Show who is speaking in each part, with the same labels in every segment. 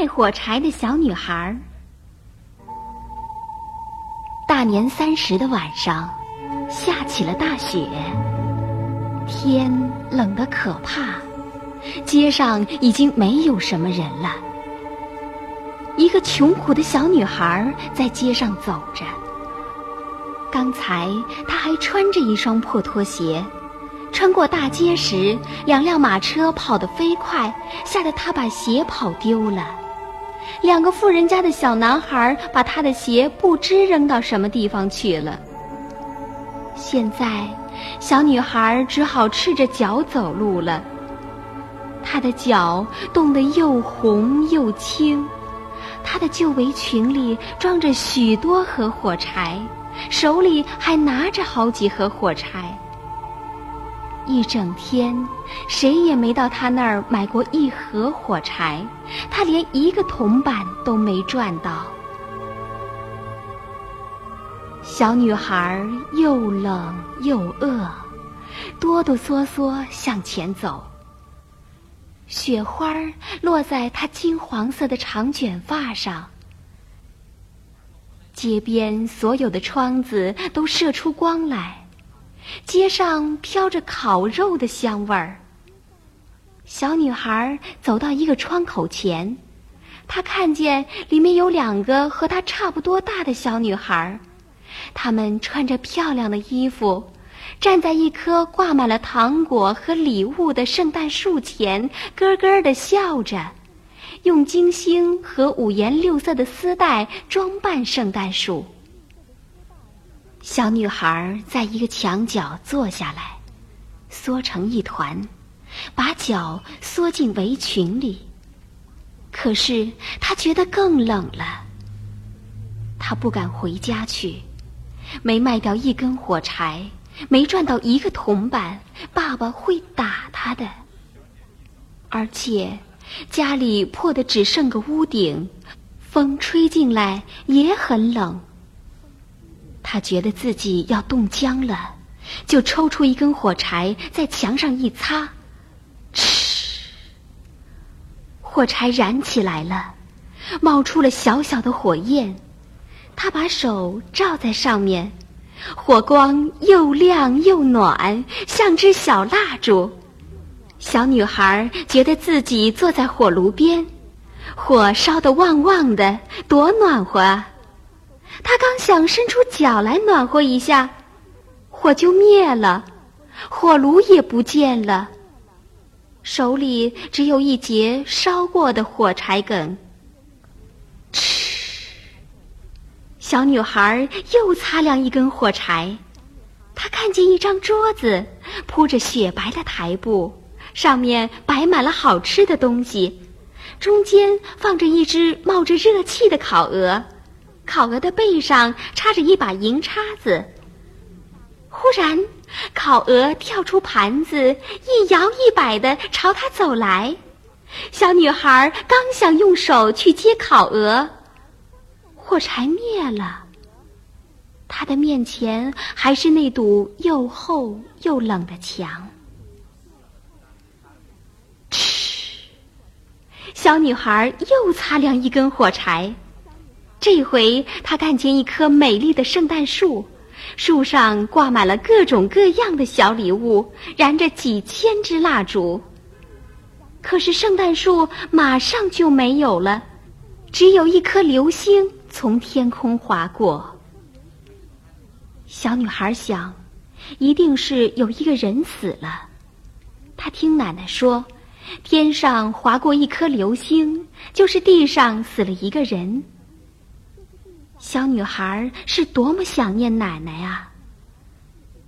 Speaker 1: 卖火柴的小女孩。大年三十的晚上，下起了大雪，天冷得可怕，街上已经没有什么人了。一个穷苦的小女孩在街上走着，刚才她还穿着一双破拖鞋。穿过大街时，两辆马车跑得飞快，吓得她把鞋跑丢了。两个富人家的小男孩把他的鞋不知扔到什么地方去了。现在，小女孩只好赤着脚走路了。她的脚冻得又红又青，她的旧围裙里装着许多盒火柴，手里还拿着好几盒火柴。一整天，谁也没到他那儿买过一盒火柴，他连一个铜板都没赚到。小女孩又冷又饿，哆哆嗦嗦向前走。雪花落在她金黄色的长卷发上，街边所有的窗子都射出光来。街上飘着烤肉的香味儿。小女孩走到一个窗口前，她看见里面有两个和她差不多大的小女孩，她们穿着漂亮的衣服，站在一棵挂满了糖果和礼物的圣诞树前，咯咯地笑着，用金星和五颜六色的丝带装扮圣诞树。小女孩在一个墙角坐下来，缩成一团，把脚缩进围裙里。可是她觉得更冷了。她不敢回家去，没卖掉一根火柴，没赚到一个铜板，爸爸会打她的。而且家里破的只剩个屋顶，风吹进来也很冷。他觉得自己要冻僵了，就抽出一根火柴，在墙上一擦，嗤，火柴燃起来了，冒出了小小的火焰。他把手照在上面，火光又亮又暖，像只小蜡烛。小女孩觉得自己坐在火炉边，火烧得旺旺的，多暖和啊！他刚想伸出脚来暖和一下，火就灭了，火炉也不见了，手里只有一截烧过的火柴梗。嗤！小女孩又擦亮一根火柴，她看见一张桌子，铺着雪白的台布，上面摆满了好吃的东西，中间放着一只冒着热气的烤鹅。烤鹅的背上插着一把银叉子。忽然，烤鹅跳出盘子，一摇一摆的朝他走来。小女孩刚想用手去接烤鹅，火柴灭了。她的面前还是那堵又厚又冷的墙。嗤！小女孩又擦亮一根火柴。这回他看见一棵美丽的圣诞树，树上挂满了各种各样的小礼物，燃着几千支蜡烛。可是圣诞树马上就没有了，只有一颗流星从天空划过。小女孩想，一定是有一个人死了。她听奶奶说，天上划过一颗流星，就是地上死了一个人。小女孩是多么想念奶奶啊！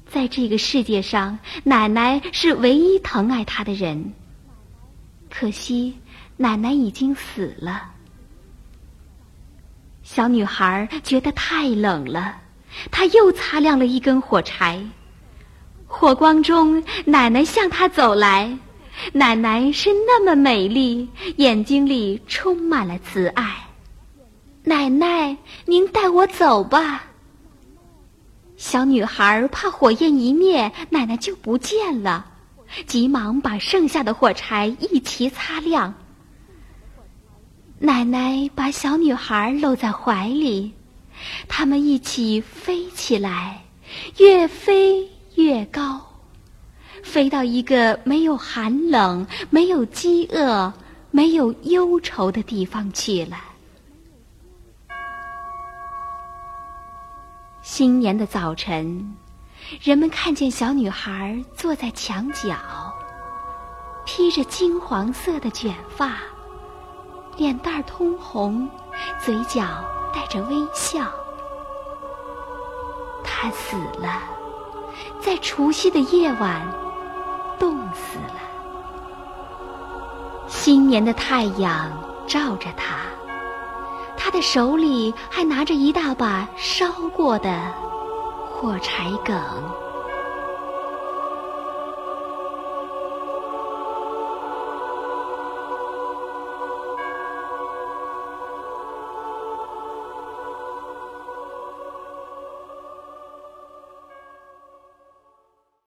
Speaker 1: 在这个世界上，奶奶是唯一疼爱她的人。可惜，奶奶已经死了。小女孩觉得太冷了，她又擦亮了一根火柴。火光中，奶奶向她走来。奶奶是那么美丽，眼睛里充满了慈爱。奶奶，您带我走吧。小女孩怕火焰一灭，奶奶就不见了，急忙把剩下的火柴一齐擦亮。奶奶把小女孩搂在怀里，他们一起飞起来，越飞越高，飞到一个没有寒冷、没有饥饿、没有忧愁的地方去了。新年的早晨，人们看见小女孩坐在墙角，披着金黄色的卷发。脸蛋儿通红，嘴角带着微笑。他死了，在除夕的夜晚冻死了。新年的太阳照着他，他的手里还拿着一大把烧过的火柴梗。